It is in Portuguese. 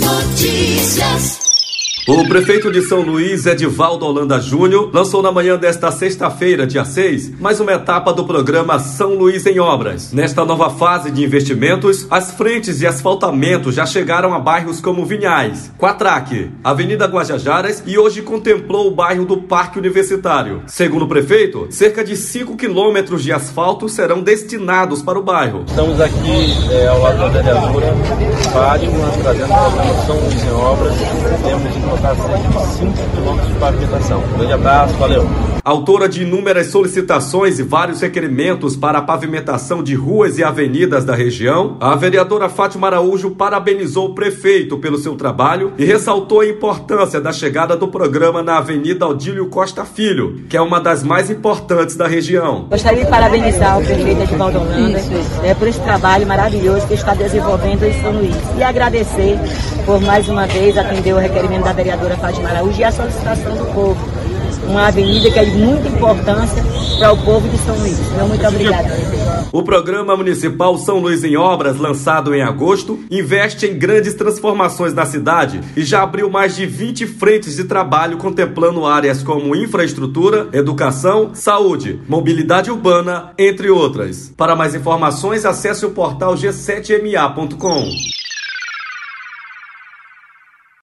noticias. O prefeito de São Luís, Edivaldo Holanda Júnior, lançou na manhã desta sexta-feira, dia 6, mais uma etapa do programa São Luís em Obras. Nesta nova fase de investimentos, as frentes de asfaltamento já chegaram a bairros como Vinhais, Quatraque, Avenida Guajajaras e hoje contemplou o bairro do Parque Universitário. Segundo o prefeito, cerca de 5 quilômetros de asfalto serão destinados para o bairro. Estamos aqui é, ao lado da vereadora Fátima, trazendo o programa São Luís em Obras. Temos colocar cerca de 5 quilômetros de pavimentação. Um grande abraço, valeu! Autora de inúmeras solicitações e vários requerimentos para a pavimentação de ruas e avenidas da região, a vereadora Fátima Araújo parabenizou o prefeito pelo seu trabalho e ressaltou a importância da chegada do programa na Avenida Aldílio Costa Filho, que é uma das mais importantes da região. Gostaria de parabenizar o prefeito Edvaldo Holanda é, por esse trabalho maravilhoso que está desenvolvendo em São Luís e agradecer por mais uma vez atender o requerimento da vereadora Fátima Araújo e a solicitação do povo uma avenida que é de muita importância para o povo de São Luís. Então, muito obrigada. O programa municipal São Luís em Obras, lançado em agosto, investe em grandes transformações na cidade e já abriu mais de 20 frentes de trabalho contemplando áreas como infraestrutura, educação, saúde, mobilidade urbana, entre outras. Para mais informações, acesse o portal g7ma.com.